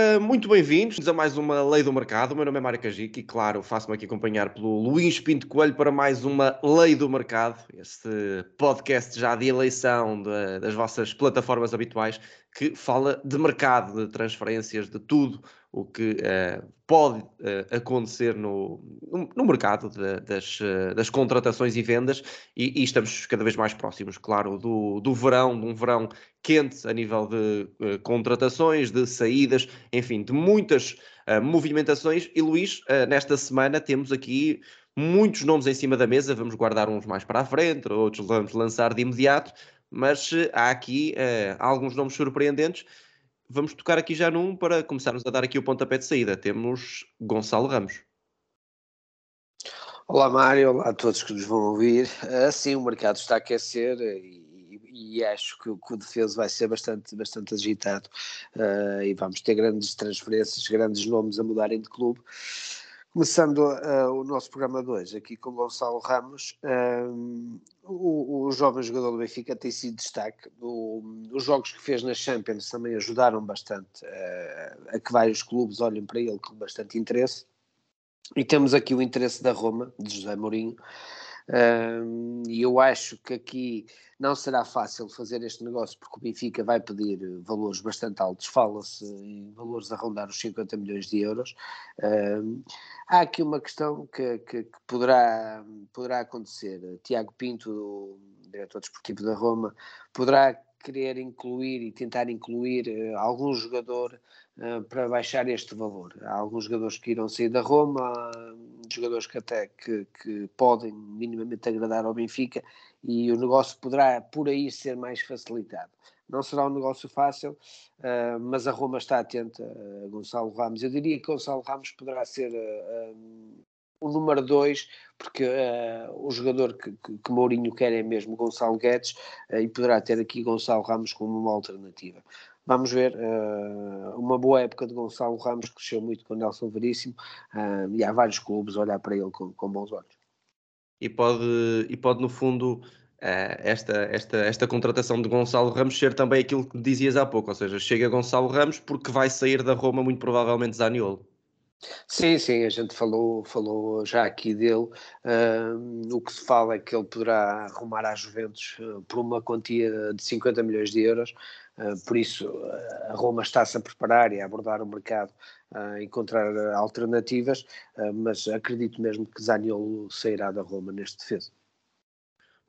Ora, muito bem-vindos a mais uma Lei do Mercado. O meu nome é Mário Cajique e, claro, faço-me aqui acompanhar pelo Luís Pinto Coelho para mais uma Lei do Mercado, este podcast já de eleição de, das vossas plataformas habituais, que fala de mercado, de transferências, de tudo o que uh, pode uh, acontecer no, no mercado de, das, uh, das contratações e vendas, e, e, estamos cada vez mais próximos, claro, do, do verão, de um verão quente a nível de contratações, de saídas, enfim, de muitas movimentações. E Luís, nesta semana temos aqui muitos nomes em cima da mesa, vamos guardar uns mais para a frente, outros vamos lançar de imediato, mas há aqui alguns nomes surpreendentes vamos tocar aqui já num para começarmos a dar aqui o pontapé de saída. Temos Gonçalo Ramos. Olá Mário, olá a todos que nos vão ouvir. Assim, o mercado está a aquecer e, e acho que, que, o defesa vai ser bastante, bastante agitado uh, e vamos ter grandes transferências, grandes nomes a mudarem de clube. Começando uh, o nosso programa de hoje, aqui com Gonçalo Ramos, um, o, o, jovem jogador do Benfica tem sido destaque. O, os jogos que fez na Champions também ajudaram bastante uh, a que vários clubes olhem para ele com bastante interesse. E temos aqui o interesse da Roma, de José Mourinho, e eu acho que aqui não será fácil fazer este negócio porque o Benfica vai pedir valores bastante altos, fala-se em valores a rondar os 50 milhões de euros. há aqui uma questão que, que, que, poderá, poderá acontecer. Tiago Pinto, diretor desportivo da Roma, poderá querer incluir e tentar incluir uh, algum jogador para baixar este valor. Há alguns jogadores que irão sair da Roma, há jogadores que até que, que, podem minimamente agradar ao Benfica e o negócio poderá por aí ser mais facilitado. Não será um negócio fácil, uh, mas a Roma está atenta a Gonçalo Ramos. Eu diria que Gonçalo Ramos poderá ser o número 2, porque uh, o jogador que, que, que, Mourinho quer é mesmo Gonçalo Guedes uh, e poderá ter aqui Gonçalo Ramos como uma alternativa. Vamos ver, uh, uma boa época de Gonçalo Ramos, cresceu muito com Nelson Veríssimo e há vários clubes a olhar para ele com, com bons olhos. E pode, e pode no fundo, esta, esta, esta contratação de Gonçalo Ramos ser também aquilo que dizias há pouco, ou seja, chega Gonçalo Ramos porque vai sair da Roma muito provavelmente Zaniolo. Sim, sim, a gente falou, falou já aqui dele. Uh, o que se fala é que ele poderá arrumar à Juventus uh, por uma quantia de 50 milhões de euros. Uh, por isso, a Roma está-se a preparar e a abordar o mercado, a encontrar alternativas, mas acredito mesmo que Zaniolo sairá da Roma neste defesa.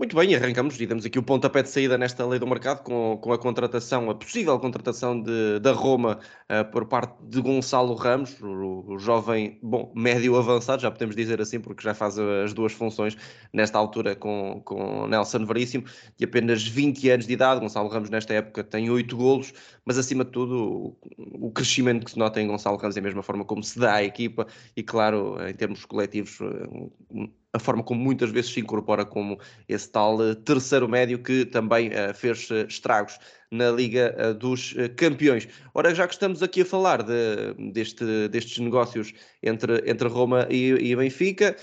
Muito bem, arrancamos e damos aqui o pontapé de saída nesta lei do mercado com, com a contratação, a possível contratação de, da Roma uh, por parte de Gonçalo Ramos, o, o, jovem, bom, médio avançado, já podemos dizer assim, porque já faz as duas funções nesta altura com, com Nelson Veríssimo, de apenas 20 anos de idade. Gonçalo Ramos, nesta época, tem 8 golos, mas acima de tudo, o, o crescimento que se nota em Gonçalo Ramos é a mesma forma como se dá à equipa e, claro, em termos coletivos, um, a forma como muitas vezes se incorpora como esse tal uh, terceiro médio que também uh, fez uh, estragos na Liga dos Campeões. Ora, já que estamos aqui a falar de, deste, destes negócios entre, entre Roma e, e Benfica,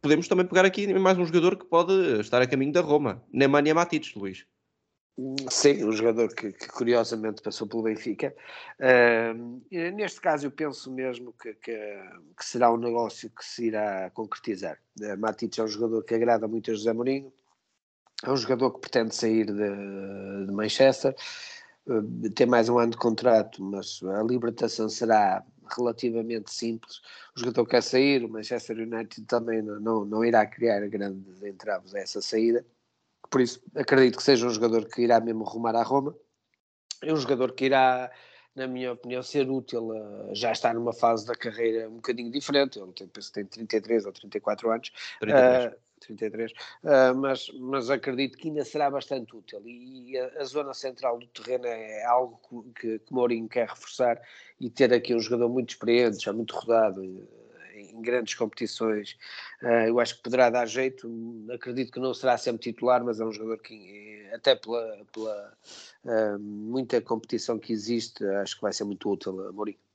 podemos também pegar aqui mais um jogador que pode estar a caminho da Roma, Nemanja Matic, Luís. Sim, um jogador que, que, curiosamente passou pelo Benfica. Uh, neste caso, eu penso mesmo que, que, que, será um negócio que se irá concretizar. Uh, Matic é um jogador que agrada muito a José Mourinho, é um jogador que pretende sair de, de Manchester, uh, tem mais um ano de contrato, mas a libertação será relativamente simples. O jogador quer sair, o Manchester United também não, não, não irá criar grandes entraves a essa saída por isso acredito que seja um jogador que irá mesmo rumar à Roma. É um jogador que irá, na minha opinião, ser útil, já está numa fase da carreira um bocadinho diferente. Ele tem, penso que tem 33 ou 34 anos. 33. Uh, 33, uh, mas, mas acredito que ainda será bastante útil e a, a zona central do terreno é algo que, que Mourinho quer reforçar e ter aqui um jogador muito experiente, já muito rodado, grandes competições, uh, eu acho que poderá dar jeito. Acredito que não será sempre titular, mas é um jogador que, eh, até pela, pela uh, muita competição que existe, acho que vai ser muito útil a Mourinho.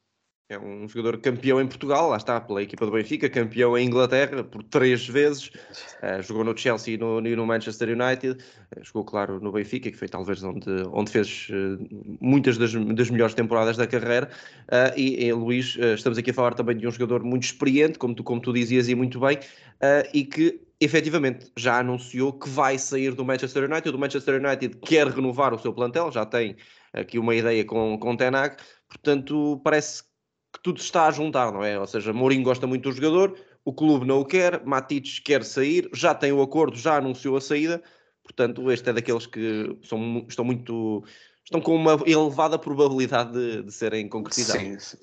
É um jogador campeão em Portugal, lá está, pela equipa do Benfica, campeão em Inglaterra por três vezes, uh, jogou no Chelsea e no, no Manchester United, uh, jogou, claro, no Benfica, que foi talvez onde, onde fez uh, muitas das, das, melhores temporadas da carreira. e, e Luís, estamos aqui a falar também de um jogador muito experiente, como tu, como tu dizias e muito bem, e que efetivamente já anunciou que vai sair do Manchester United. O Manchester United quer renovar o seu plantel, já tem aqui uma ideia com, com Tenag, portanto parece que tudo está a juntar, não é? Ou seja, Mourinho gosta muito do jogador, o clube não o quer, Matites quer sair, já tem o acordo, já anunciou a saída, portanto este é daqueles que são, estão muito estão com uma elevada probabilidade de, de serem concretizados. Sim,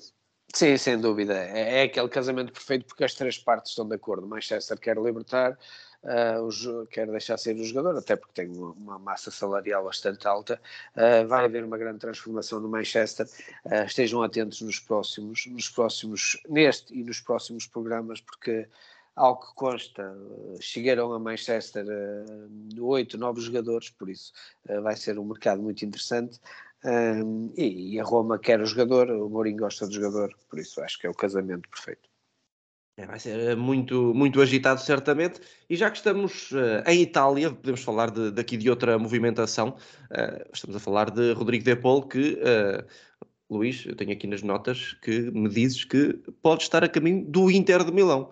sim, sem dúvida. É, é, aquele casamento perfeito porque as três partes estão de acordo. Manchester quer libertar, uh, o, quer deixar sair o jogador, até porque tem uma, uma massa salarial bastante alta. Uh, vai haver uma grande transformação no Manchester. Uh, estejam atentos nos próximos, nos próximos, neste e nos próximos programas, porque ao que consta, chegaram a Manchester oito uh, novos jogadores, por isso uh, vai ser um mercado muito interessante. Um, e, e, a Roma quer o jogador, o Mourinho gosta do jogador, por isso acho que é o casamento perfeito. É, vai ser eh, muito, muito agitado, certamente. E já que estamos uh, em Itália, podemos falar de, daqui de outra movimentação. Uh, estamos a falar de Rodrigo De Paul, que, uh, Luís, eu tenho aqui nas notas que me dizes que pode estar a caminho do Inter de Milão.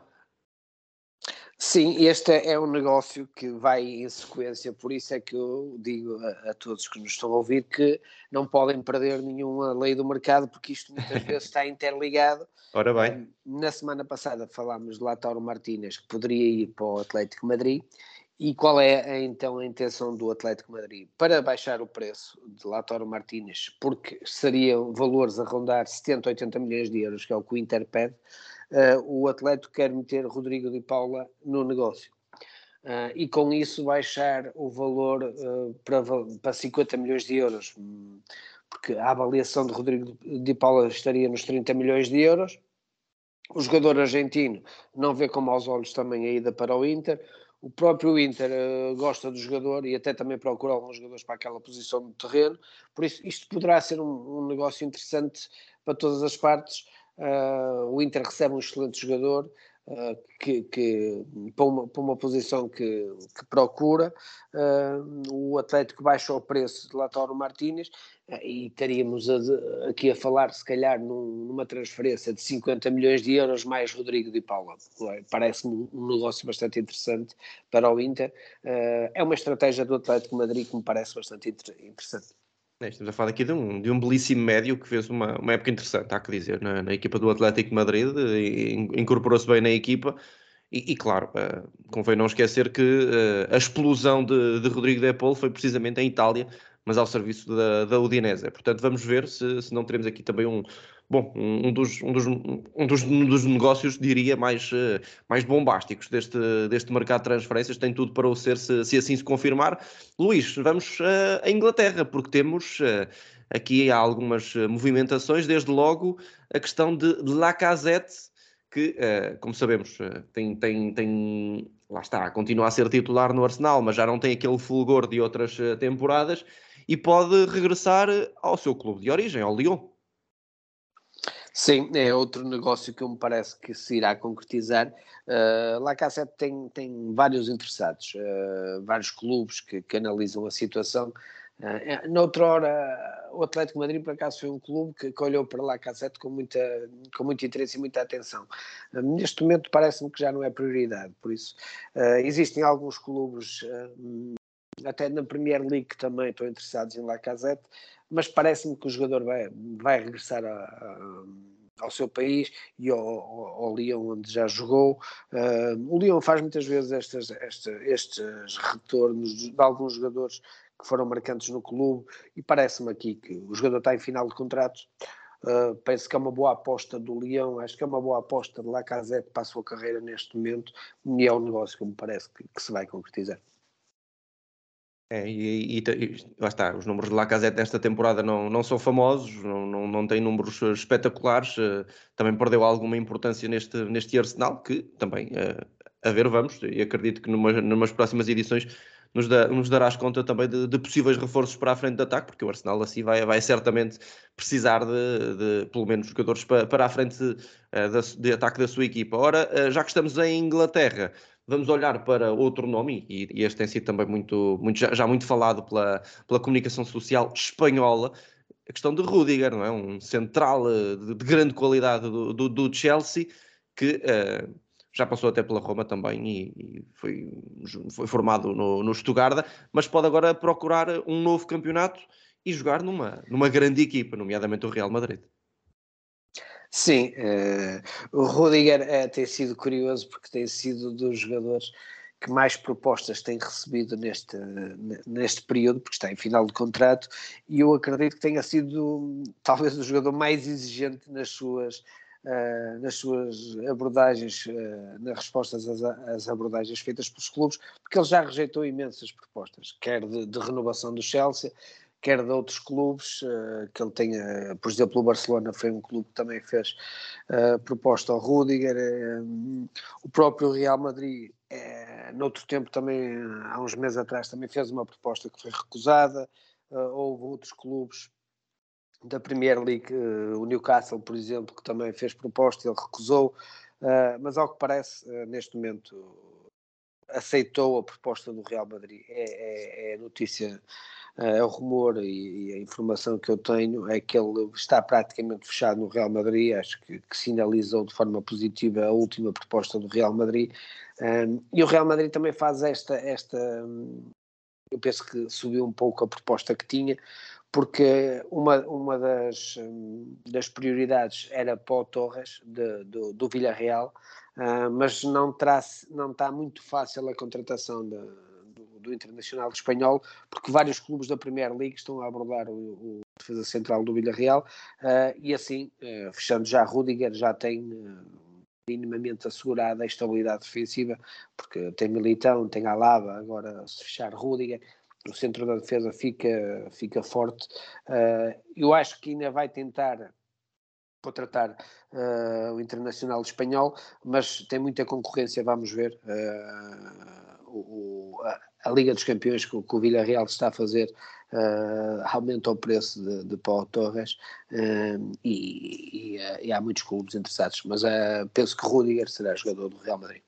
Sim, este é um negócio que vai em sequência, por isso é que eu digo a, a, todos que nos estão a ouvir que não podem perder nenhuma lei do mercado, porque isto muitas vezes está interligado. Ora bem. Na semana passada falámos de Lautaro Martínez, que poderia ir para o Atlético Madrid, e qual é então a intenção do Atlético Madrid? Para baixar o preço de Lautaro Martínez, porque seriam valores a rondar 70, 80 milhões de euros, que é o que o Inter pede, uh, o Atlético quer meter Rodrigo de Paula no negócio. Uh, e com isso baixar o valor uh, para, para 50 milhões de euros, porque a avaliação de Rodrigo de Paula estaria nos 30 milhões de euros. O jogador argentino não vê com maus olhos também a ida para o Inter. O próprio Inter uh, gosta do jogador e até também procura alguns jogadores para aquela posição do terreno. Por isso, isto poderá ser um, um negócio interessante para todas as partes. Uh, o Inter recebe um excelente jogador uh, que, que para, uma, para, uma, posição que, que procura. Uh, o Atlético baixa o preço de Lautaro Martínez e estaríamos a, aqui a falar, se calhar, num, numa transferência de 50 milhões de euros mais Rodrigo de Paula. Parece-me um negócio bastante interessante para o Inter. é uma estratégia do Atlético Madrid que me parece bastante interessante. É, estamos a falar aqui de um, de um belíssimo médio que fez uma, uma época interessante, há que dizer, na, na equipa do Atlético Madrid, incorporou-se bem na equipa e, e claro, uh, convém não esquecer que uh, a explosão de, de Rodrigo De Paul foi precisamente em Itália, mas ao serviço da, da Udinese. Portanto, vamos ver se, se não teremos aqui também um, bom, um dos, um dos, um dos, um dos negócios, diria, mais, uh, mais bombásticos deste, deste mercado de transferências. Tem tudo para o ser, se, se assim se confirmar. Luís, vamos uh, à Inglaterra, porque temos uh, aqui algumas movimentações, desde logo a questão de Lacazette, que, como sabemos, tem, tem, tem, lá está, continua a ser titular no Arsenal, mas já não tem aquele fulgor de outras temporadas e pode regressar ao seu clube de origem, ao Lyon. Sim, é outro negócio que me parece que se irá concretizar. Uh, Lacazette tem, tem vários interessados, uh, vários clubes que, que, analisam a situação. Uh, noutra hora, o Atlético Madrid, por acaso, foi um clube que, que olhou para Lacazette com, muita, com muito interesse e muita atenção. Uh, neste momento, parece-me que já não é prioridade, por isso. Uh, existem alguns clubes, até na Premier League, também estão interessados em Lacazette, mas parece-me que o jogador vai, vai regressar a, a, ao seu país e ao, ao, ao Lyon, onde já jogou. Uh, o Lyon faz muitas vezes estas, esta, estes retornos de, alguns jogadores que foram marcantes no clube e parece-me aqui que o jogador está em final de contrato. Uh, penso que é uma boa aposta do Leão, acho que é uma boa aposta de Lacazette para a sua carreira neste momento e é um negócio que me parece que, que se vai concretizar. É, e, e, e, lá está, os números de Lacazette nesta temporada não, não são famosos, não, não, não tem números eh, espetaculares, uh, também perdeu alguma importância neste, neste Arsenal, que também, uh, a ver, vamos, e acredito que numa, numas próximas edições nos, da, nos darás conta também de, de, possíveis reforços para a frente de ataque, porque o Arsenal assim vai, vai certamente precisar de, de pelo menos jogadores para, para a frente de, de ataque da sua equipa. Ora, já que estamos em Inglaterra, vamos olhar para outro nome, e, e este tem sido também muito, muito já, já, muito falado pela, pela comunicação social espanhola, a questão de Rudiger, não é? Um central eh, de, de grande qualidade do, do, do Chelsea, que uh, já passou até pela Roma também e, e foi, foi, formado no, no Stuttgart, mas pode agora procurar um novo campeonato e jogar numa, numa grande equipa, nomeadamente o Real Madrid. Sim, uh, o Rudiger uh, tem sido curioso porque tem sido dos jogadores que mais propostas tem recebido neste, neste período, porque está em final de contrato, e eu acredito que tenha sido talvez o jogador mais exigente nas suas, uh, nas suas abordagens, uh, nas respostas às, às, abordagens feitas pelos clubes, porque ele já rejeitou imensas propostas, quer de, de renovação do Chelsea, quer de outros clubes, uh, que ele tenha, por exemplo, o Barcelona foi um clube que também fez uh, proposta ao Rudiger, uh, o próprio Real Madrid, noutro tempo também, há uns meses atrás, também fez uma proposta que foi recusada, houve outros clubes da Premier League, o Newcastle, por exemplo, que também fez proposta, ele recusou, mas ao que parece, neste momento, aceitou a proposta do Real Madrid, é, é, é notícia é o rumor e, e, a informação que eu tenho é que ele está praticamente fechado no Real Madrid, acho que, que sinalizou de forma positiva a última proposta do Real Madrid, um, e o Real Madrid também faz esta, esta, eu penso que subiu um pouco a proposta que tinha, porque uma, uma das, das prioridades era para o Torres, de, do, do Villarreal, uh, mas não, traz, não está muito fácil a contratação de do Internacional Espanhol, porque vários clubes da Premier League estão a abordar o, o defesa central do Villarreal uh, e assim, uh, fechando já Rudiger, já tem uh, minimamente assegurada a estabilidade defensiva, porque tem Militão, tem Alaba, agora se fechar Rudiger, o centro da defesa fica, fica forte. eu acho que ainda vai tentar contratar uh, o Internacional Espanhol, mas tem muita concorrência, vamos ver. Uh, o, a, Liga dos Campeões que, que o Villarreal está a fazer uh, aumenta o preço de, de Paulo Torres uh, e, e, uh, e, há muitos clubes interessados, mas penso que Rudiger será jogador do Real Madrid.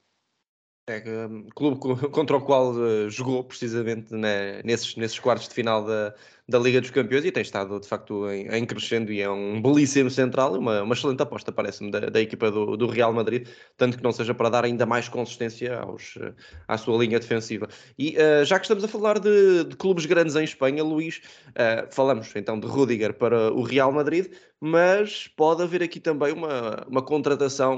É, um, clube contra o qual jogou precisamente né, nesses, nesses quartos de final da, da Liga dos Campeões e tem estado de facto em, em crescendo e é um belíssimo central, uma, uma excelente aposta, parece-me, da, da, equipa do, do, Real Madrid, tanto que não seja para dar ainda mais consistência aos, à sua linha defensiva. E uh, já que estamos a falar de, de, clubes grandes em Espanha, Luís, uh, falamos então de Rudiger para o Real Madrid, mas pode haver aqui também uma, uma contratação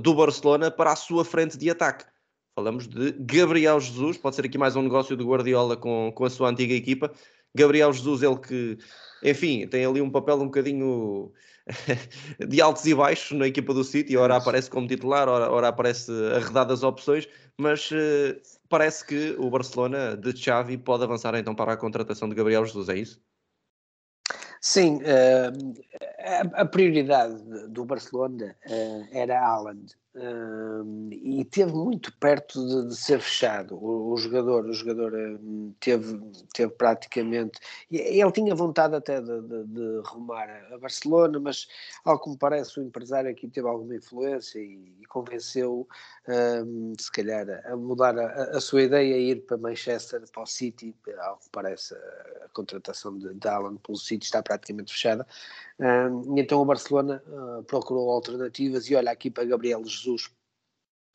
do Barcelona para a sua frente de ataque. Falamos de Gabriel Jesus, pode ser aqui mais um negócio do Guardiola com, com a sua antiga equipa. Gabriel Jesus, ele que, enfim, tem ali um papel um bocadinho de altos e baixos na equipa do City, ora aparece como titular, ora, ora aparece arredadas opções, mas uh, parece que o Barcelona de Xavi pode avançar então para a contratação de Gabriel Jesus, é isso? Sim, uh, a, a, prioridade do Barcelona uh, era Haaland e teve muito perto de, de ser fechado. O, o, jogador, o jogador teve, teve praticamente. Ele tinha vontade até de, de, de, rumar a Barcelona, mas ao que me parece, o empresário aqui teve alguma influência e, e convenceu, um, se calhar, a mudar a, a, sua ideia e ir para Manchester, para o City. Ao que parece, a, contratação de, de Alan pelo City está praticamente fechada. E então o Barcelona uh, procurou alternativas e olha aqui para Gabriel Jesus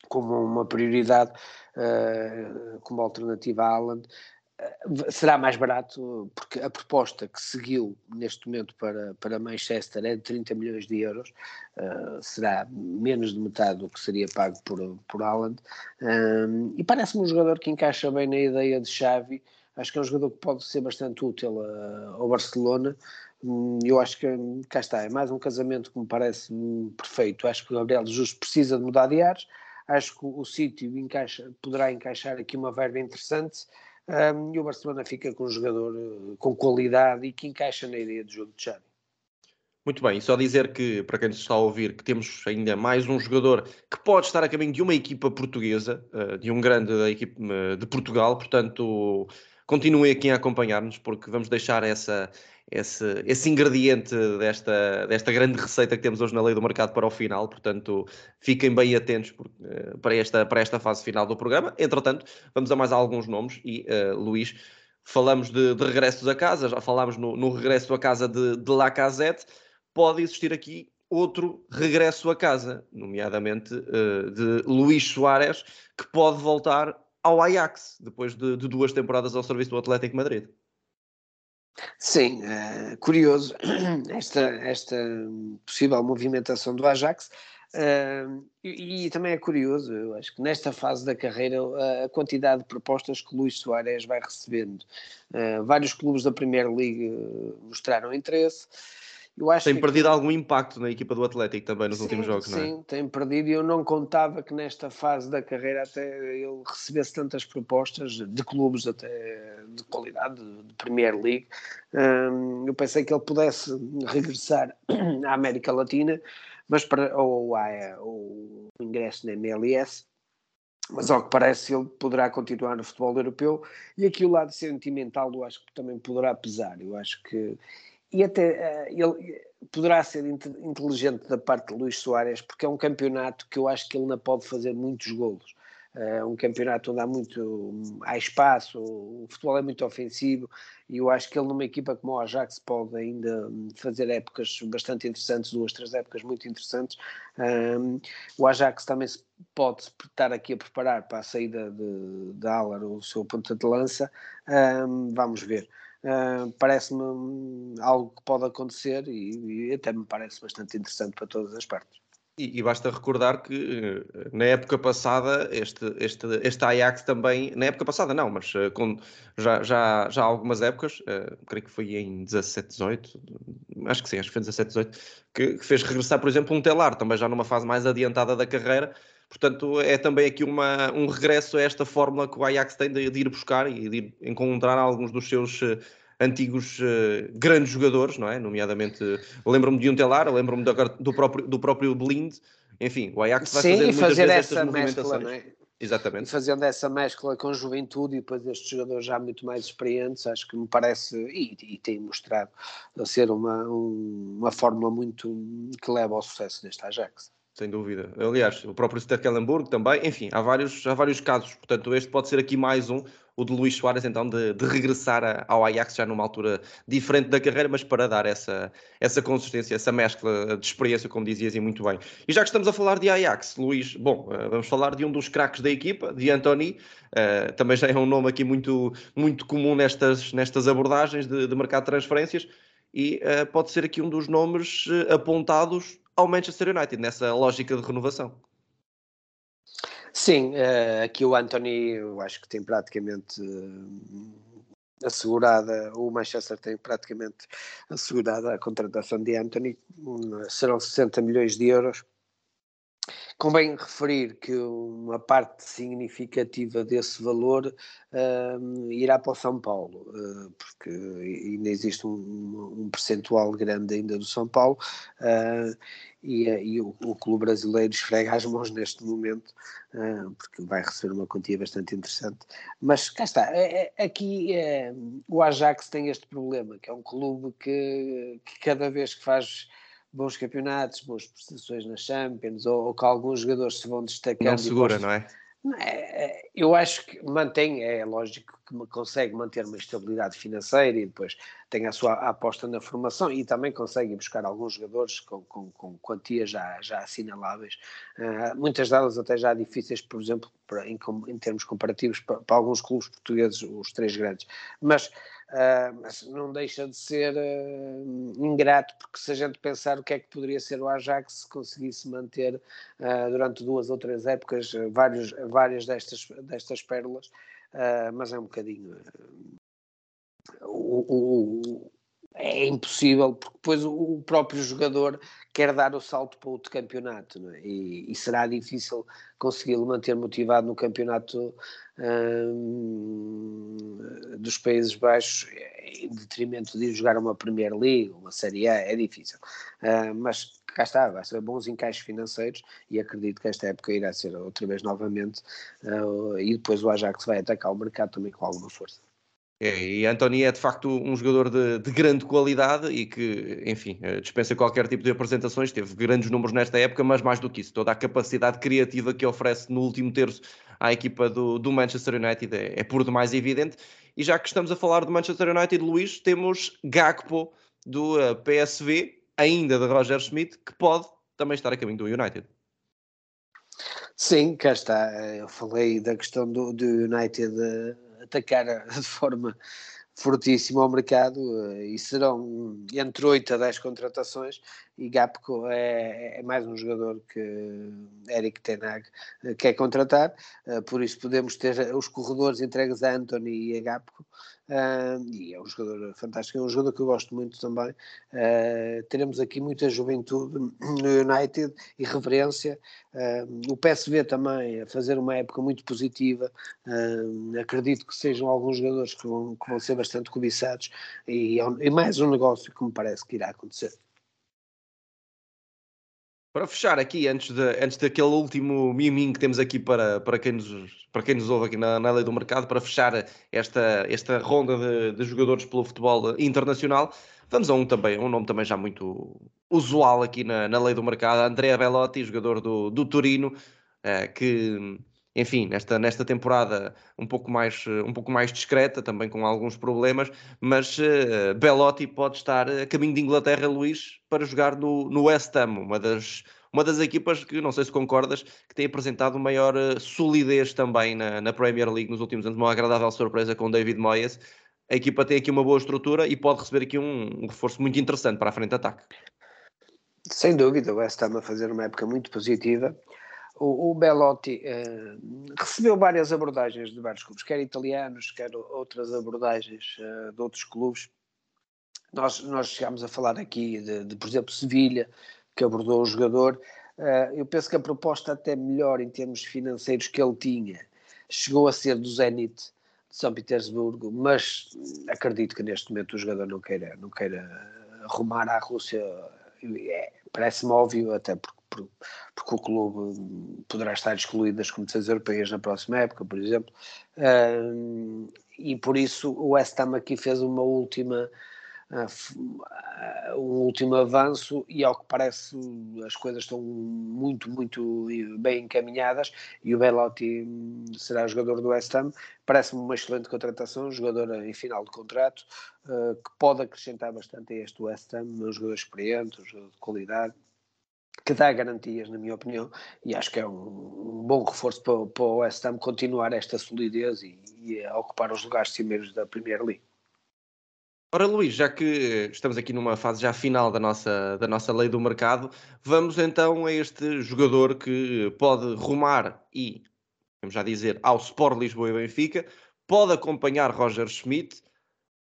como uma prioridade, uh, como alternativa a Haaland, uh, será mais barato, porque a proposta que seguiu neste momento para, para Manchester é de 30 milhões de euros, uh, será menos de metade do que seria pago por, por Haaland, e parece-me um jogador que encaixa bem na ideia de Xavi, acho que é um jogador que pode ser bastante útil ao Barcelona, eu acho que cá está, é mais um casamento que me parece hum, perfeito. Acho que o Gabriel Jesus precisa de mudar de ares, Acho que o, sítio encaixa, poderá encaixar aqui uma verba interessante um, e o Barcelona fica com um jogador uh, com qualidade e que encaixa na ideia de jogo de Xavi. Muito bem, só dizer que, para quem está a ouvir, que temos ainda mais um jogador que pode estar a caminho de uma equipa portuguesa, eh, de um grande da equipe eh, de Portugal, portanto, continuem aqui a acompanhar-nos, porque vamos deixar essa, esse, esse ingrediente desta, desta grande receita que temos hoje na lei do mercado para o final, portanto, fiquem bem atentos uh, para, esta, para esta fase final do programa. Entretanto, vamos a mais alguns nomes e, uh, Luís, falamos de, de regressos a casa, já falámos no, no regresso a casa de, de Lacazette, pode existir aqui outro regresso a casa, nomeadamente uh, de Luís Soares, que pode voltar ao Ajax, depois de, de duas temporadas ao serviço do Atlético Madrid. Sim, é curioso esta, esta possível movimentação do Ajax. Uh, e, e, também é curioso, eu acho que nesta fase da carreira, a quantidade de propostas que Luís Soares vai recebendo. Uh, vários clubes da Premier League mostraram interesse. Eu acho tem que perdido algum impacto na equipa do Atlético também nos sim, últimos jogos, não é? Sim, tem perdido e eu não contava que nesta fase da carreira até ele recebesse tantas propostas de clubes até de qualidade, de Premier League. Um, eu pensei que ele pudesse regressar à América Latina, mas para, ou, ou o ingresso na MLS, mas ao que parece ele poderá continuar no futebol europeu e aqui o lado sentimental eu acho que também poderá pesar. Eu acho que e até uh, ele poderá ser inteligente da parte de Luís Soares, porque é um campeonato que eu acho que ele não pode fazer muitos golos. É um campeonato onde há muito há espaço, o futebol é muito ofensivo e eu acho que ele numa equipa como o Ajax pode ainda fazer épocas bastante interessantes, duas, três épocas muito interessantes. Um, eh, o Ajax também se pode estar aqui a preparar para a saída de, de Alar, o seu ponta de lança. Um, vamos ver. Uh, parece-me algo que pode acontecer e, e, até me parece bastante interessante para todas as partes. E, e, basta recordar que eh, na época passada, este, este, este Ajax também, na época passada não, mas uh, com, já, já, já há algumas épocas, uh, creio que foi em 17, 18, acho que sim, acho que foi 17, 18, que, que fez regressar, por exemplo, um Telar, também já numa fase mais adiantada da carreira, Portanto, é também aqui uma, um regresso a esta fórmula que o Ajax tem de, de ir buscar e de ir encontrar alguns dos seus uh, antigos uh, grandes jogadores, não é? Nomeadamente, lembro-me de um Telar, lembro-me do, do, próprio, do próprio Blind. Enfim, o Ajax vai Sim, fazer muitas fazer vezes essa mescla, não é? Exatamente. E fazendo essa mescla com juventude e depois estes jogadores já muito mais experientes, acho que me parece, e, e tem mostrado a ser uma, um, uma fórmula muito que leva ao sucesso deste Ajax sem dúvida. Aliás, o próprio Stekelenburg também, enfim, há vários, há vários casos. Portanto, este pode ser aqui mais um, o de Luís Soares, então, de, de regressar a, ao Ajax já numa altura diferente da carreira, mas para dar essa, essa consistência, essa mescla de experiência, como dizias e muito bem. E já que estamos a falar de Ajax, Luís, bom, eh, vamos falar de um dos craques da equipa, de Anthony, uh, também já é um nome aqui muito, muito comum nestas, nestas abordagens de, de mercado de transferências, e uh, pode ser aqui um dos nomes apontados ao Manchester United, nessa lógica de renovação. Sim, uh, aqui o Anthony, eu acho que tem praticamente uh, assegurada, o Manchester tem praticamente assegurada a contratação de Anthony, serão 60 milhões de euros Convém referir que uma parte significativa desse valor uh, irá para o São Paulo, uh, porque ainda existe um, um percentual grande ainda do São Paulo uh, e, e o, o, clube brasileiro esfrega as mãos neste momento, porque vai receber uma quantia bastante interessante. Mas cá está, é, é, aqui é, o Ajax tem este problema, que é um clube que, que cada vez que faz bons campeonatos, boas prestações na Champions, ou, ou que alguns jogadores se vão destacando. Não segura, não é? é? é? Eu acho que mantém, é lógico que consegue manter uma estabilidade financeira e depois tem a sua aposta na formação e também consegue buscar alguns jogadores com, com, com quantias já, já assinaláveis, uh, muitas delas até já difíceis, por exemplo, para, em, em, termos comparativos para, para, alguns clubes portugueses, os três grandes. Mas Uh, mas não deixa de ser uh, ingrato, porque se a gente pensar o que é que poderia ser o Ajax se conseguisse manter uh, durante duas ou três épocas vários, várias destas, destas pérolas, mas é um bocadinho. O, é impossível, porque depois o próprio jogador quer dar o salto para outro campeonato é? e, e, será difícil consegui-lo manter motivado no campeonato hum, dos Países Baixos em detrimento de ir jogar uma Premier League, uma Série A, é difícil. Uh, mas cá está, vai ser bons encaixes financeiros e acredito que esta época irá ser outra vez novamente uh, e depois o Ajax vai atacar o mercado também com alguma força. É, e António é de facto um jogador de, de, grande qualidade e que, enfim, eh, dispensa qualquer tipo de apresentações. Teve grandes números nesta época, mas mais do que isso, toda a capacidade criativa que oferece no último terço à equipa do, do Manchester United é, é por demais evidente. E já que estamos a falar de Manchester United, Luís, temos Gakpo do eh, PSV, ainda de Roger Schmidt, que pode também estar a caminho do United. Sim, cá está. Eu falei da questão do, do United atacar de forma fortíssima ao mercado eh, e serão entre 8 a 10 contratações e Gapco é, é mais um jogador que Eric Tenag eh, quer contratar, eh, por isso podemos ter os corredores entregues a Anthony e a Gapco Uh, e é um jogador fantástico, é um jogador que eu gosto muito também. Teremos aqui muita juventude no United e reverência. Uh, o PSV também a fazer uma época muito positiva. acredito que sejam alguns jogadores que vão, que vão ser bastante cobiçados e, é mais um negócio que me parece que irá acontecer. Para fechar aqui, antes, de, antes daquele último miminho que temos aqui para, para, quem, nos, para quem nos ouve aqui na, na lei do mercado, para fechar esta, esta ronda de, de jogadores pelo futebol internacional, vamos a um também, um nome também já muito usual aqui na, na lei do mercado, Andrea Bellotti, jogador do, do Turino, eh, que enfim, nesta, nesta temporada um pouco, mais, um pouco mais discreta, também com alguns problemas, mas uh, Belotti pode estar a caminho de Inglaterra, Luís, para jogar no, no West Ham, uma das, uma das equipas que, não sei se concordas, que tem apresentado maior uh, solidez também na, na Premier League nos últimos anos, uma agradável surpresa com David Moyes. A equipa tem aqui uma boa estrutura e pode receber aqui um, um reforço muito interessante para a frente de ataque. Sem dúvida, o West Ham a fazer uma época muito positiva o, o Belotti uh, recebeu várias abordagens de vários clubes, quer italianos, quer outras abordagens uh, de outros clubes. Nós, nós chegámos a falar aqui de, de por exemplo, Sevilha, que abordou o jogador. Uh, eu penso que a proposta até melhor em termos financeiros que ele tinha chegou a ser do Zenit de São Petersburgo, mas acredito que neste momento o jogador não queira, não queira arrumar à Rússia. É, Parece-me óbvio, até porque porque o clube poderá estar excluído das competições europeias na próxima época, por exemplo, e por isso o West Ham aqui fez uma última um último avanço e ao que parece as coisas estão muito, muito bem encaminhadas e o Belotti será jogador do West Ham. Parece-me uma excelente contratação, jogador em final de contrato uh, que pode acrescentar bastante a este West Ham, um jogador experiente, um jogador de qualidade que dá garantias, na minha opinião, e acho que é um, um bom reforço para, para, o West Ham continuar esta solidez e, e ocupar os lugares cimeiros da Premier League. Ora, Luís, já que estamos aqui numa fase já final da nossa, da nossa lei do mercado, vamos então a este jogador que pode rumar e, vamos já dizer, ao Sport Lisboa e Benfica, pode acompanhar Roger Schmidt,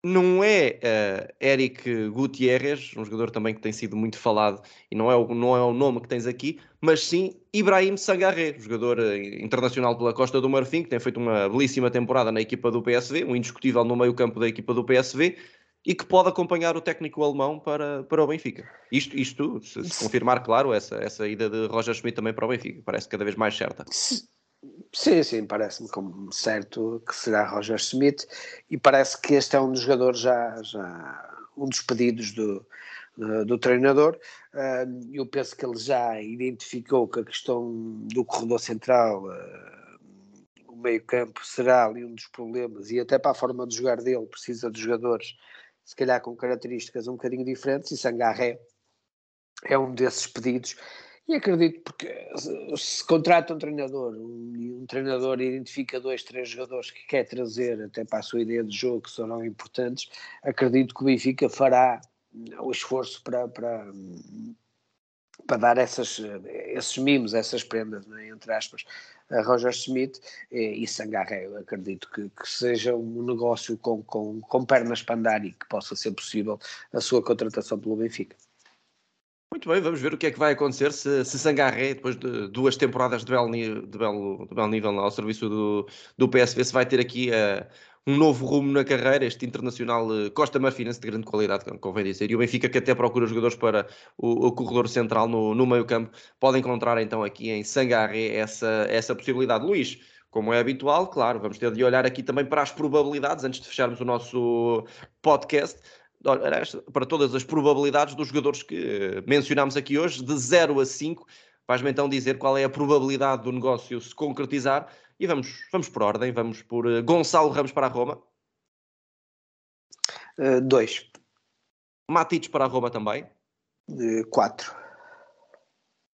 não é uh, Eric Gutierrez, um jogador também que tem sido muito falado e não é, o, não é o nome que tens aqui, mas sim Ibrahim Sangaré, jogador uh, internacional pela Costa do Marfim, que tem feito uma belíssima temporada na equipa do PSV, um indiscutível no meio-campo da equipa do PSV e que pode acompanhar o técnico alemão para, para o Benfica. Isto, isto se, se confirmar, claro, essa, essa ida de Roger Schmidt também para o Benfica, parece cada vez mais certa. Sim, sim, parece-me como certo que será Roger Smith e parece que este é um dos jogadores já, já um dos pedidos do, do, do treinador. Eu penso que ele já identificou que a questão do corredor central, o meio-campo, será ali um dos problemas e até para a forma de jogar dele precisa de jogadores, se calhar com características um bocadinho diferentes, e Sangarré é um desses pedidos e acredito porque se contrata um treinador, um, um, treinador identifica dois, três jogadores que quer trazer até para a sua ideia de jogo que serão importantes, acredito que o Benfica fará o esforço para, para, para dar essas, esses mimos, essas prendas, né, entre aspas, a Roger Smith e, e Sangaré. Eu acredito que, que, seja um negócio com, com, com pernas para andar e que possa ser possível a sua contratação pelo Benfica. Muito bem, vamos ver o que é que vai acontecer se, se Sangaré, depois de duas temporadas de belo, de belo, de belo nível ao serviço do, do PSV, se vai ter aqui uh, um novo rumo na carreira, este internacional uh, Costa Marfinense de grande qualidade, convém dizer. E o Benfica, que até procura jogadores para o, o corredor central no, no meio campo, pode encontrar então aqui em Sangaré essa, essa possibilidade. Luís, como é habitual, claro, vamos ter de olhar aqui também para as probabilidades, antes de fecharmos o nosso podcast para todas as probabilidades dos jogadores que eh, mencionámos aqui hoje, de 0 a 5. Vais-me então dizer qual é a probabilidade do negócio se concretizar e vamos, vamos por ordem. Vamos por uh, Gonçalo Ramos para a Roma. 2. Uh, Matites para a Roma também. 4. Uh,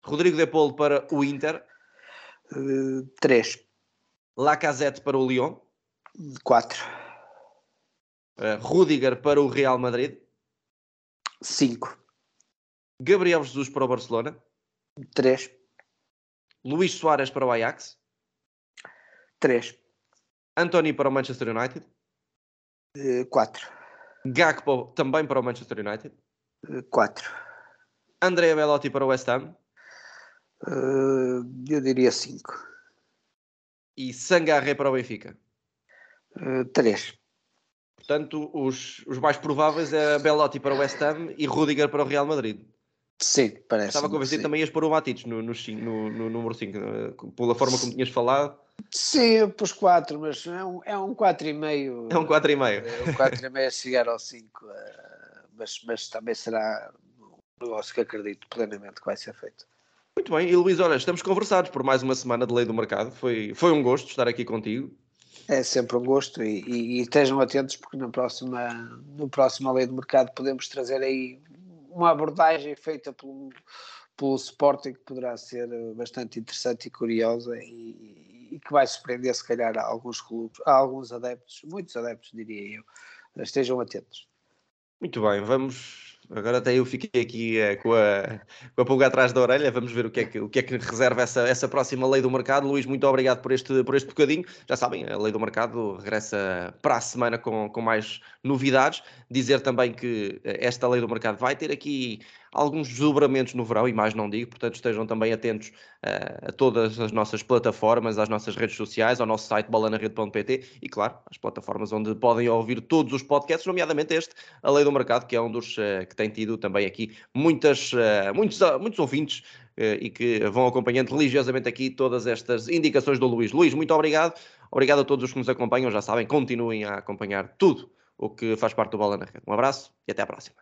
Rodrigo De Paulo para o Inter. 3. Uh, Lacazette para o Lyon. 4. Uh, Rudiger para o Real Madrid. 5. Gabriel Jesus para o Barcelona. 3. Luís Soares para o Ajax. 3. Anthony para o Manchester United. 4. Uh, Gakpo também para o Manchester United. 4. Uh, Andrea Belotti para o West Ham. Uh, eu diria 5. E Sangarre para o Benfica. 3. Portanto, os, os mais prováveis é Belotti para o West Ham e Rudiger para o Real Madrid. Sim, parece. Estava convencido também ias pôr o Matites no, no, no, no número 5, eh, pela forma como tinhas falado. Sim, eu pus 4, mas é um, é um 4,5. É um 4,5. É um 4,5 a chegar ao 5, eh, mas, mas também será um negócio que acredito plenamente que vai ser feito. Muito bem, e Luís, olha, estamos conversados por mais uma semana de Lei do Mercado. Foi, foi um gosto estar aqui contigo. É sempre um gosto e, e, e, estejam atentos porque na próxima, no próximo Lei do Mercado podemos trazer aí uma abordagem feita pelo, pelo Sporting que poderá ser bastante interessante e curiosa e, e que vai surpreender se calhar a alguns clubes, a alguns adeptos, muitos adeptos diria eu. Estejam atentos. Muito bem, vamos Agora até eu fiquei aqui é, com, a, com a pulga atrás da orelha. Vamos ver o que é que, o que, é que reserva essa, essa próxima lei do mercado. Luís, muito obrigado por este, por este bocadinho. Já sabem, a lei do mercado regressa para a semana com, com mais novidades. Dizer também que eh, esta lei do mercado vai ter aqui alguns desdobramentos no verão, e mais não digo, portanto estejam também atentos uh, a todas as nossas plataformas, às nossas redes sociais, ao nosso site bolanarede.pt e, claro, às plataformas onde podem ouvir todos os podcasts, nomeadamente este, A Lei do Mercado, que é um dos uh, que tem tido também aqui muitas, uh, muitos, muitos ouvintes e que vão acompanhando religiosamente aqui todas estas indicações do Luís. Luís, muito obrigado. Obrigado a todos os que nos acompanham, já sabem, continuem a acompanhar tudo o que faz parte do Bola na Rede. Um abraço e até à próxima.